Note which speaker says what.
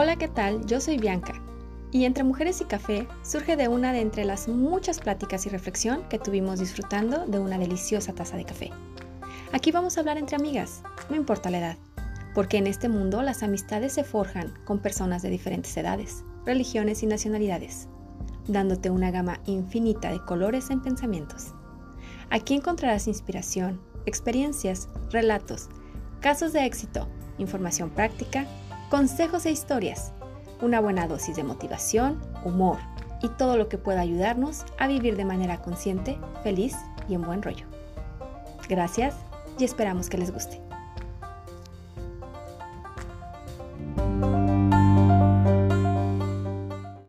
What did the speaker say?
Speaker 1: Hola, ¿qué tal? Yo soy Bianca. Y entre Mujeres y Café surge de una de entre las muchas pláticas y reflexión que tuvimos disfrutando de una deliciosa taza de café. Aquí vamos a hablar entre amigas, no importa la edad, porque en este mundo las amistades se forjan con personas de diferentes edades, religiones y nacionalidades, dándote una gama infinita de colores en pensamientos. Aquí encontrarás inspiración, experiencias, relatos, casos de éxito, información práctica, consejos e historias, una buena dosis de motivación, humor y todo lo que pueda ayudarnos a vivir de manera consciente, feliz y en buen rollo. Gracias y esperamos que les guste.